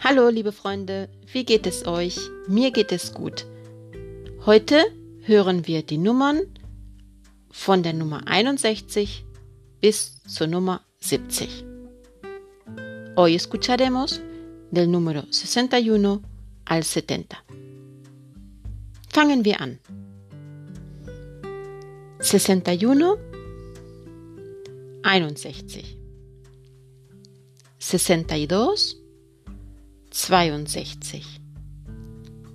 Hallo liebe Freunde, wie geht es euch? Mir geht es gut. Heute hören wir die Nummern von der Nummer 61 bis zur Nummer 70. Hoy escucharemos del número 61 al 70. Fangen wir an. 61, 61, 62, 62,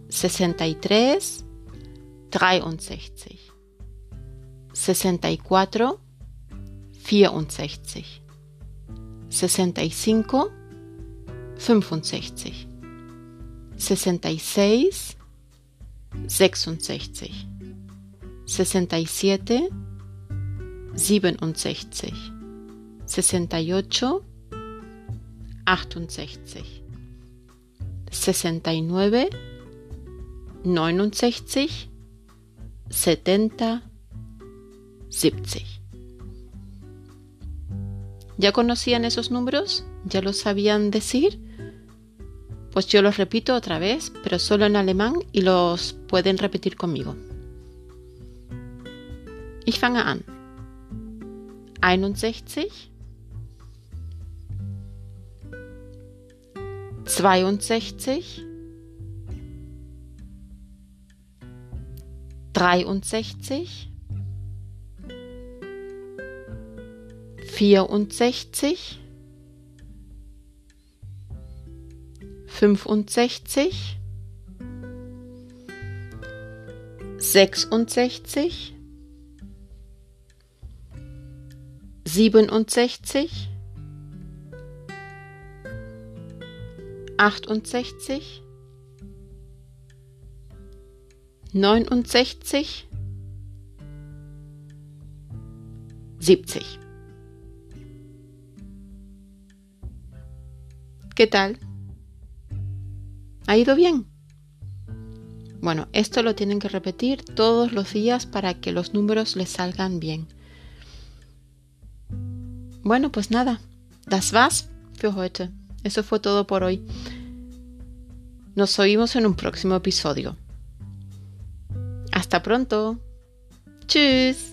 63, 63, 64, 64, 65, 65, 66, 66, 67, 67, 68, 68, 69, 69, 70, 70. ¿Ya conocían esos números? ¿Ya los sabían decir? Pues yo los repito otra vez, pero solo en alemán y los pueden repetir conmigo. Ich fange an. 61 62 63 64 65 66 67 achtundsechzig, neunundsechzig, siebzig. ¿Qué tal? ¿Ha ido bien? Bueno, esto lo tienen que repetir todos los días para que los números les salgan bien. Bueno, pues nada, das war's für. Eso fue todo por hoy. Nos oímos en un próximo episodio. Hasta pronto. Tschüss.